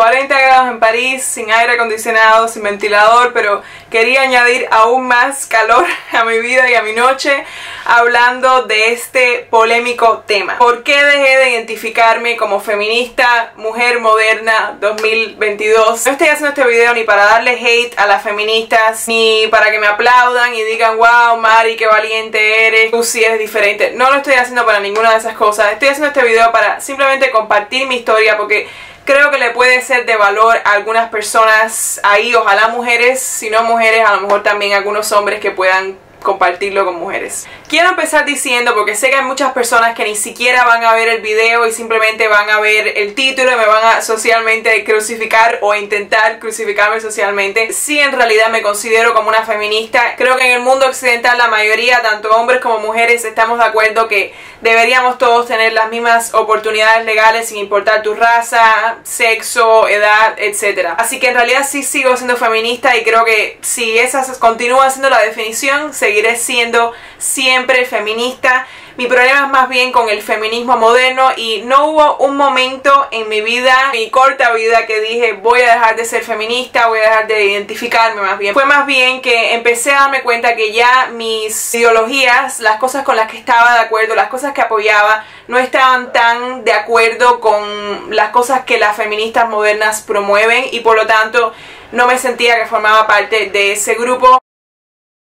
40 grados en París, sin aire acondicionado, sin ventilador, pero quería añadir aún más calor a mi vida y a mi noche hablando de este polémico tema. ¿Por qué dejé de identificarme como feminista, mujer moderna 2022? No estoy haciendo este video ni para darle hate a las feministas, ni para que me aplaudan y digan, wow, Mari, qué valiente eres, tú sí eres diferente. No lo estoy haciendo para ninguna de esas cosas. Estoy haciendo este video para simplemente compartir mi historia porque creo que le puede ser de valor a algunas personas ahí, ojalá mujeres, si no mujeres, a lo mejor también algunos hombres que puedan compartirlo con mujeres. Quiero empezar diciendo, porque sé que hay muchas personas que ni siquiera van a ver el video y simplemente van a ver el título y me van a socialmente crucificar o intentar crucificarme socialmente. Si en realidad me considero como una feminista, creo que en el mundo occidental la mayoría, tanto hombres como mujeres, estamos de acuerdo que deberíamos todos tener las mismas oportunidades legales sin importar tu raza, sexo, edad, etc. Así que en realidad sí sigo siendo feminista y creo que si esa continúa siendo la definición, se seguiré siendo siempre feminista. Mi problema es más bien con el feminismo moderno y no hubo un momento en mi vida, mi corta vida, que dije voy a dejar de ser feminista, voy a dejar de identificarme más bien. Fue más bien que empecé a darme cuenta que ya mis ideologías, las cosas con las que estaba de acuerdo, las cosas que apoyaba, no estaban tan de acuerdo con las cosas que las feministas modernas promueven y por lo tanto no me sentía que formaba parte de ese grupo.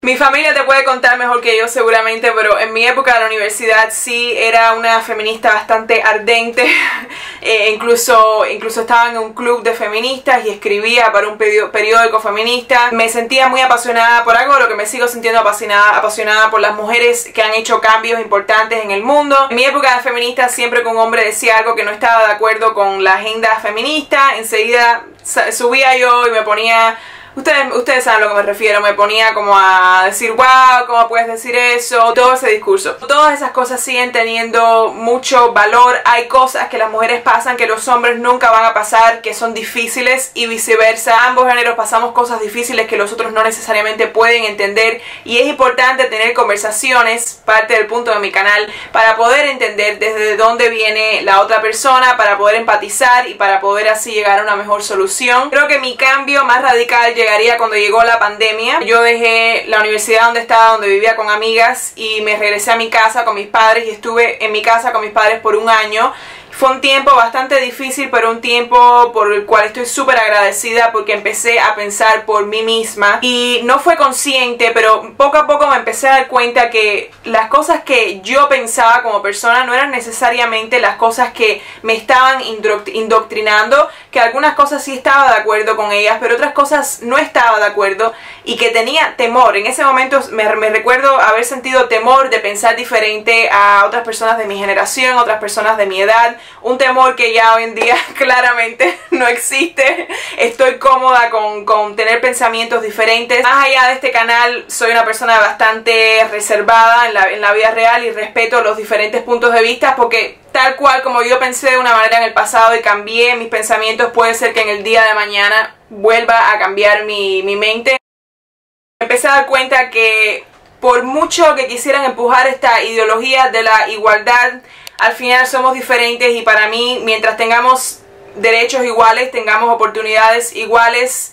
Mi familia te puede contar mejor que yo seguramente, pero en mi época de la universidad sí era una feminista bastante ardente. Eh, incluso, incluso estaba en un club de feministas y escribía para un periódico feminista. Me sentía muy apasionada por algo, lo que me sigo sintiendo apasionada, apasionada por las mujeres que han hecho cambios importantes en el mundo. En mi época de feminista, siempre que un hombre decía algo que no estaba de acuerdo con la agenda feminista, enseguida subía yo y me ponía Ustedes, ustedes saben a lo que me refiero, me ponía como a decir, wow, ¿cómo puedes decir eso? Todo ese discurso. Todas esas cosas siguen teniendo mucho valor. Hay cosas que las mujeres pasan que los hombres nunca van a pasar, que son difíciles y viceversa. Ambos géneros pasamos cosas difíciles que los otros no necesariamente pueden entender y es importante tener conversaciones, parte del punto de mi canal, para poder entender desde dónde viene la otra persona, para poder empatizar y para poder así llegar a una mejor solución. Creo que mi cambio más radical cuando llegó la pandemia. Yo dejé la universidad donde estaba, donde vivía con amigas y me regresé a mi casa con mis padres y estuve en mi casa con mis padres por un año fue un tiempo bastante difícil, pero un tiempo por el cual estoy súper agradecida porque empecé a pensar por mí misma y no fue consciente, pero poco a poco me empecé a dar cuenta que las cosas que yo pensaba como persona no eran necesariamente las cosas que me estaban indoctrinando, que algunas cosas sí estaba de acuerdo con ellas, pero otras cosas no estaba de acuerdo y que tenía temor. En ese momento me, recuerdo haber sentido temor de pensar diferente a otras personas de mi generación, otras personas de mi edad, un temor que ya hoy en día claramente no existe. Estoy cómoda con, con, tener pensamientos diferentes. Más allá de este canal, soy una persona bastante reservada en la, en la vida real y respeto los diferentes puntos de vista porque tal cual como yo pensé de una manera en el pasado y cambié mis pensamientos, puede ser que en el día de mañana vuelva a cambiar mi, mi mente. Empecé a dar cuenta que por mucho que quisieran empujar esta ideología de la igualdad, al final somos diferentes y para mí mientras tengamos derechos iguales, tengamos oportunidades iguales,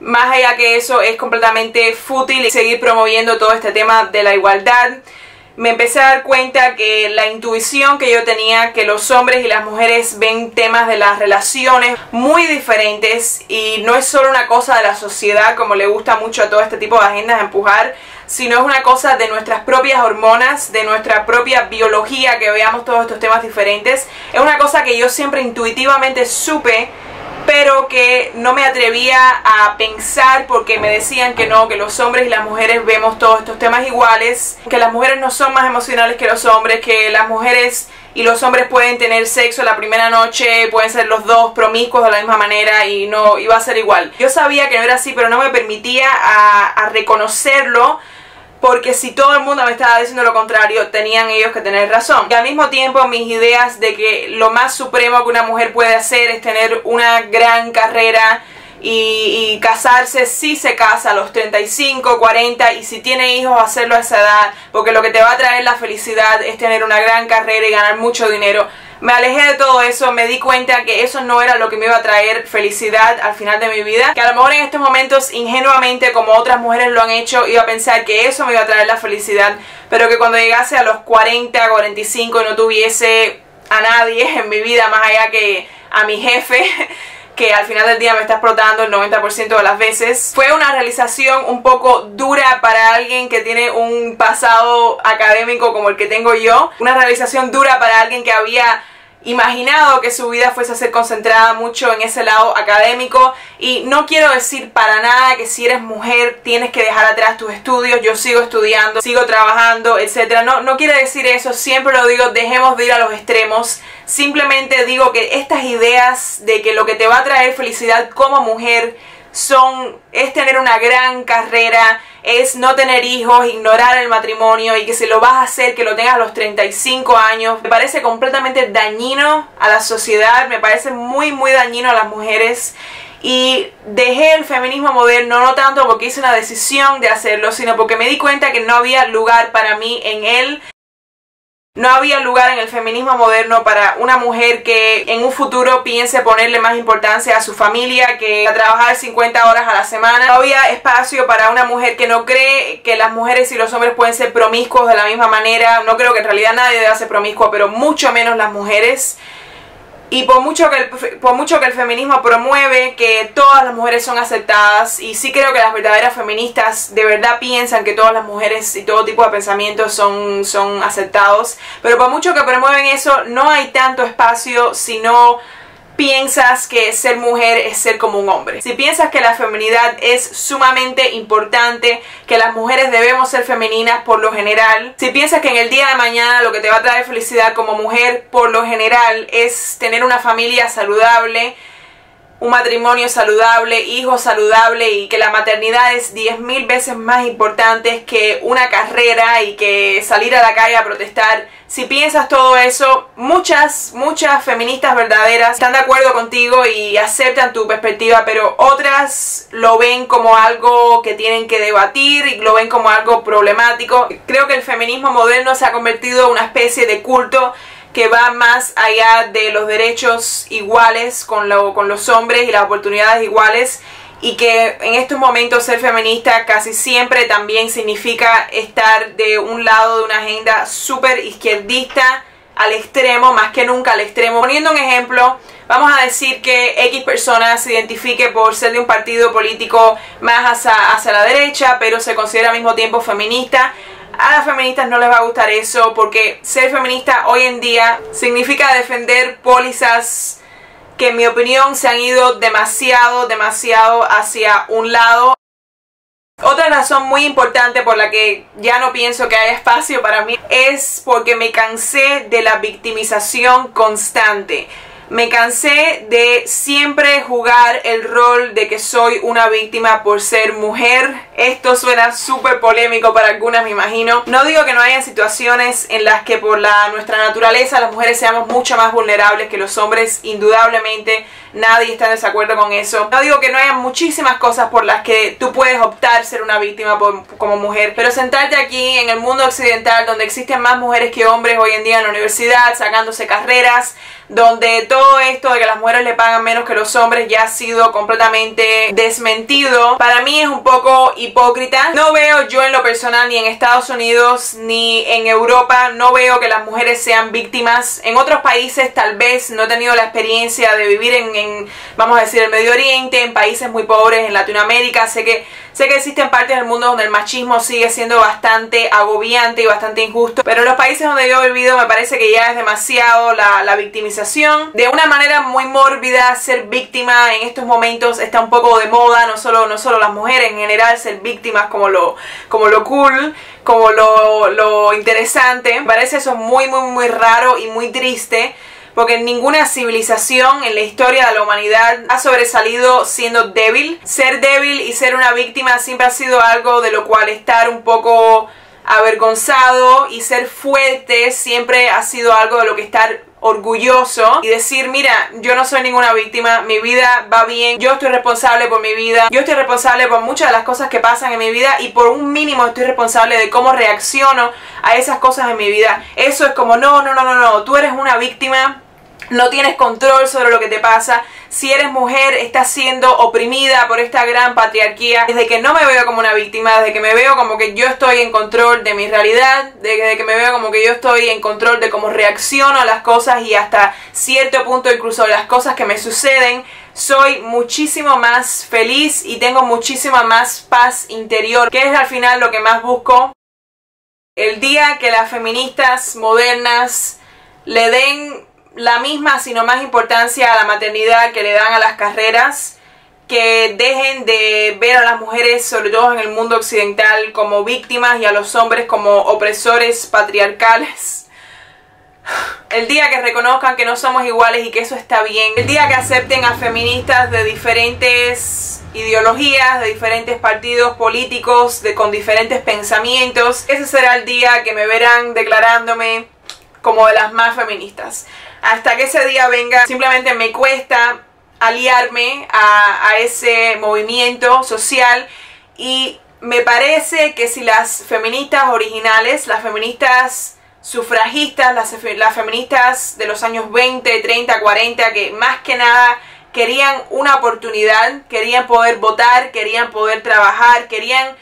más allá que eso es completamente fútil seguir promoviendo todo este tema de la igualdad. Me empecé a dar cuenta que la intuición que yo tenía, que los hombres y las mujeres ven temas de las relaciones muy diferentes y no es solo una cosa de la sociedad como le gusta mucho a todo este tipo de agendas empujar, sino es una cosa de nuestras propias hormonas, de nuestra propia biología, que veamos todos estos temas diferentes. Es una cosa que yo siempre intuitivamente supe, pero que no me atrevía a pensar porque me decían que no, que los hombres y las mujeres vemos todos estos temas iguales, que las mujeres no son más emocionales que los hombres, que las mujeres y los hombres pueden tener sexo la primera noche, pueden ser los dos promiscuos de la misma manera y no iba a ser igual. Yo sabía que no era así, pero no me permitía a, reconocerlo porque si todo el mundo me estaba diciendo lo contrario, tenían ellos que tener razón. Y al mismo tiempo mis ideas de que lo más supremo que una mujer puede hacer es tener una gran carrera y, casarse si se casa a los 35, 40 y si tiene hijos hacerlo a esa edad, porque lo que te va a traer la felicidad es tener una gran carrera y ganar mucho dinero me alejé de todo eso, me di cuenta que eso no era lo que me iba a traer felicidad al final de mi vida, que a lo mejor en estos momentos ingenuamente como otras mujeres lo han hecho, iba a pensar que eso me iba a traer la felicidad, pero que cuando llegase a los 40, 45 y no tuviese a nadie en mi vida más allá que a mi jefe, que al final del día me está explotando el 90% de las veces. Fue una realización un poco dura para alguien que tiene un pasado académico como el que tengo yo. Una realización dura para alguien que había imaginado que su vida fuese a ser concentrada mucho en ese lado académico y no quiero decir para nada que si eres mujer tienes que dejar atrás tus estudios, yo sigo estudiando, sigo trabajando, etcétera. No, no quiere decir eso, siempre lo digo, dejemos de ir a los extremos. Simplemente digo que estas ideas de que lo que te va a traer felicidad como mujer son es tener una gran carrera, es no tener hijos, ignorar el matrimonio y que si lo vas a hacer, que lo tengas a los 35 años. Me parece completamente dañino a la sociedad, me parece muy muy dañino a las mujeres. Y dejé el feminismo moderno no tanto porque hice una decisión de hacerlo, sino porque me di cuenta que no había lugar para mí en él no había lugar en el feminismo moderno para una mujer que en un futuro piense ponerle más importancia a su familia que a trabajar 50 horas a la semana. No había espacio para una mujer que no cree que las mujeres y los hombres pueden ser promiscuos de la misma manera. No creo que en realidad nadie deba ser promiscuo, pero mucho menos las mujeres. Y por mucho, que el, por mucho que el feminismo promueve que todas las mujeres son aceptadas, y sí creo que las verdaderas feministas de verdad piensan que todas las mujeres y todo tipo de pensamientos son, son aceptados, pero por mucho que promueven eso, no hay tanto espacio sino piensas que ser mujer es ser como un hombre. Si piensas que la feminidad es sumamente importante, que las mujeres debemos ser femeninas por lo general, si piensas que en el día de mañana lo que te va a traer felicidad como mujer por lo general es tener una familia saludable, un matrimonio saludable, hijos saludables y que la maternidad es 10.000 veces más importante que una carrera y que salir a la calle a protestar. Si piensas todo eso, muchas, muchas feministas verdaderas están de acuerdo contigo y aceptan tu perspectiva, pero otras lo ven como algo que tienen que debatir y lo ven como algo problemático. Creo que el feminismo moderno se ha convertido en una especie de culto que va más allá de los derechos iguales con, lo, con los hombres y las oportunidades iguales y que en estos momentos ser feminista casi siempre también significa estar de un lado de una agenda súper izquierdista al extremo, más que nunca al extremo. Poniendo un ejemplo, vamos a decir que X persona se identifique por ser de un partido político más hacia, hacia la derecha, pero se considera al mismo tiempo feminista a las feministas no les va a gustar eso porque ser feminista hoy en día significa defender pólizas que en mi opinión se han ido demasiado, demasiado hacia un lado. Otra razón muy importante por la que ya no pienso que haya espacio para mí es porque me cansé de la victimización constante. Me cansé de siempre jugar el rol de que soy una víctima por ser mujer. Esto suena súper polémico para algunas, me imagino. No digo que no haya situaciones en las que por la, nuestra naturaleza las mujeres seamos mucho más vulnerables que los hombres, indudablemente nadie está en desacuerdo con eso. No digo que no haya muchísimas cosas por las que tú puedes optar ser una víctima como mujer, pero sentarte aquí en el mundo occidental donde existen más mujeres que hombres hoy en día en la universidad, sacándose carreras, donde todo esto de que las mujeres le pagan menos que los hombres ya ha sido completamente desmentido, para mí es un poco hipócrita. No veo yo en lo personal ni en Estados Unidos ni en Europa, no veo que las mujeres sean víctimas. En otros países tal vez no he tenido la experiencia de vivir en vamos a decir, el Medio Oriente, en países muy pobres, en Latinoamérica. Sé que, sé que existen partes del mundo donde el machismo sigue siendo bastante agobiante y bastante injusto, pero en los países donde yo he vivido me parece que ya es demasiado la, la victimización. De una manera muy mórbida, ser víctima en estos momentos está un poco de moda, no solo, no solo las mujeres, en general ser víctimas como lo, como lo cool como lo, lo interesante. Me parece eso muy, muy, muy raro y muy triste porque ninguna civilización en la historia de la humanidad ha sobresalido siendo débil. Ser débil y ser una víctima siempre ha sido algo de lo cual estar un poco avergonzado y ser fuerte siempre ha sido algo de lo que estar orgulloso y decir, mira, yo no soy ninguna víctima, mi vida va bien, yo estoy responsable por mi vida, yo estoy responsable por muchas de las cosas que pasan en mi vida y por un mínimo estoy responsable de cómo reacciono a esas cosas en mi vida. Eso es como, no, no, no, no, no, tú eres una víctima no tienes control sobre lo que te pasa. Si eres mujer, estás siendo oprimida por esta gran patriarquía. Desde que no me veo como una víctima, desde que me veo como que yo estoy en control de mi realidad, desde que me veo como que yo estoy en control de cómo reacciono a las cosas y hasta cierto punto incluso las cosas que me suceden, soy muchísimo más feliz y tengo muchísima más paz interior, que es al final lo que más busco. El día que las feministas modernas le den la misma, sino más importancia a la maternidad que le dan a las carreras, que dejen de ver a las mujeres, sobre todo en el mundo occidental, como víctimas y a los hombres como opresores patriarcales. El día que reconozcan que no somos iguales y que eso está bien. El día que acepten a feministas de diferentes ideologías, de diferentes partidos políticos, de, con diferentes pensamientos. Ese será el día que me verán declarándome como de las más feministas hasta que ese día venga, simplemente me cuesta aliarme a, ese movimiento social. Y me parece que si las feministas originales, las feministas sufragistas, las, las, feministas de los años 20, 30, 40, que más que nada querían una oportunidad, querían poder votar, querían poder trabajar, querían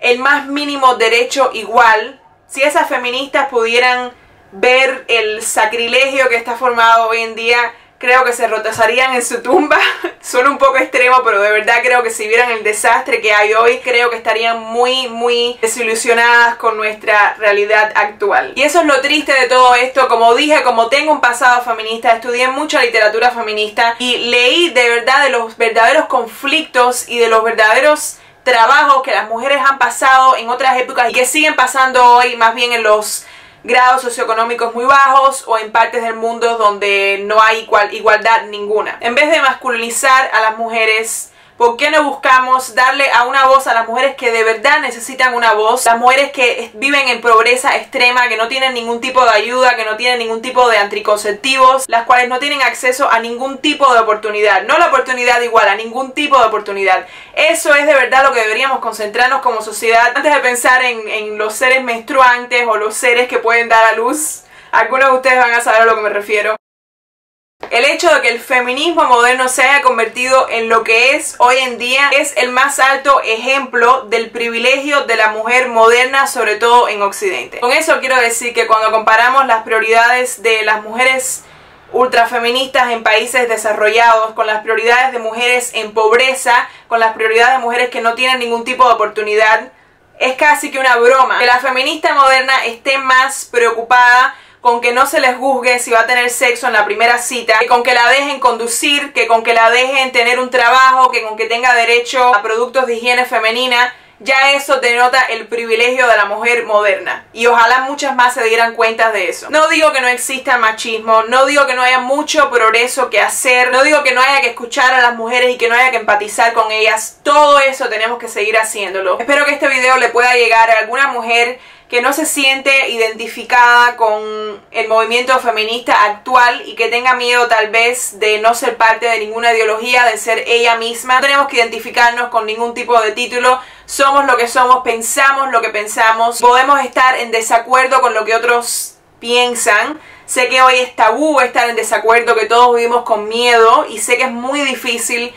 el más mínimo derecho igual, si esas feministas pudieran ver el sacrilegio que está formado hoy en día, creo que se rotazarían en su tumba. Suena un poco extremo, pero de verdad creo que si vieran el desastre que hay hoy, creo que estarían muy, muy desilusionadas con nuestra realidad actual. Y eso es lo triste de todo esto. Como dije, como tengo un pasado feminista, estudié mucha literatura feminista y leí de verdad de los verdaderos conflictos y de los verdaderos trabajos que las mujeres han pasado en otras épocas y que siguen pasando hoy, más bien en los grados socioeconómicos muy bajos o en partes del mundo donde no hay igualdad ninguna. En vez de masculinizar a las mujeres, ¿Por qué no buscamos darle a una voz a las mujeres que de verdad necesitan una voz? Las mujeres que viven en pobreza extrema, que no tienen ningún tipo de ayuda, que no tienen ningún tipo de anticonceptivos, las cuales no tienen acceso a ningún tipo de oportunidad. No la oportunidad igual, a ningún tipo de oportunidad. Eso es de verdad lo que deberíamos concentrarnos como sociedad antes de pensar en, en los seres menstruantes o los seres que pueden dar a luz. Algunos de ustedes van a saber a lo que me refiero. El hecho de que el feminismo moderno se haya convertido en lo que es hoy en día es el más alto ejemplo del privilegio de la mujer moderna, sobre todo en Occidente. Con eso quiero decir que cuando comparamos las prioridades de las mujeres ultrafeministas en países desarrollados, con las prioridades de mujeres en pobreza, con las prioridades de mujeres que no tienen ningún tipo de oportunidad, es casi que una broma. Que la feminista moderna esté más preocupada con que no se les juzgue si va a tener sexo en la primera cita, que con que la dejen conducir, que con que la dejen tener un trabajo, que con que tenga derecho a productos de higiene femenina, ya eso denota el privilegio de la mujer moderna. Y ojalá muchas más se dieran cuenta de eso. No digo que no exista machismo, no digo que no haya mucho progreso que hacer, no digo que no haya que escuchar a las mujeres y que no haya que empatizar con ellas. Todo eso tenemos que seguir haciéndolo. Espero que este video le pueda llegar a alguna mujer que no se siente identificada con el movimiento feminista actual y que tenga miedo tal vez de no ser parte de ninguna ideología, de ser ella misma. No tenemos que identificarnos con ningún tipo de título, somos lo que somos, pensamos lo que pensamos, podemos estar en desacuerdo con lo que otros piensan. Sé que hoy es tabú estar en desacuerdo, que todos vivimos con miedo y sé que es muy difícil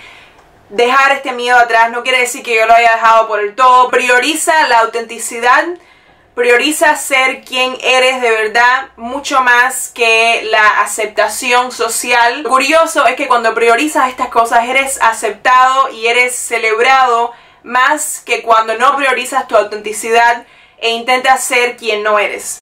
dejar este miedo atrás. No quiere decir que yo lo haya dejado por el todo. Prioriza la autenticidad Prioriza ser quien eres de verdad mucho más que la aceptación social. Lo curioso es que cuando priorizas estas cosas eres aceptado y eres celebrado más que cuando no priorizas tu autenticidad e intentas ser quien no eres.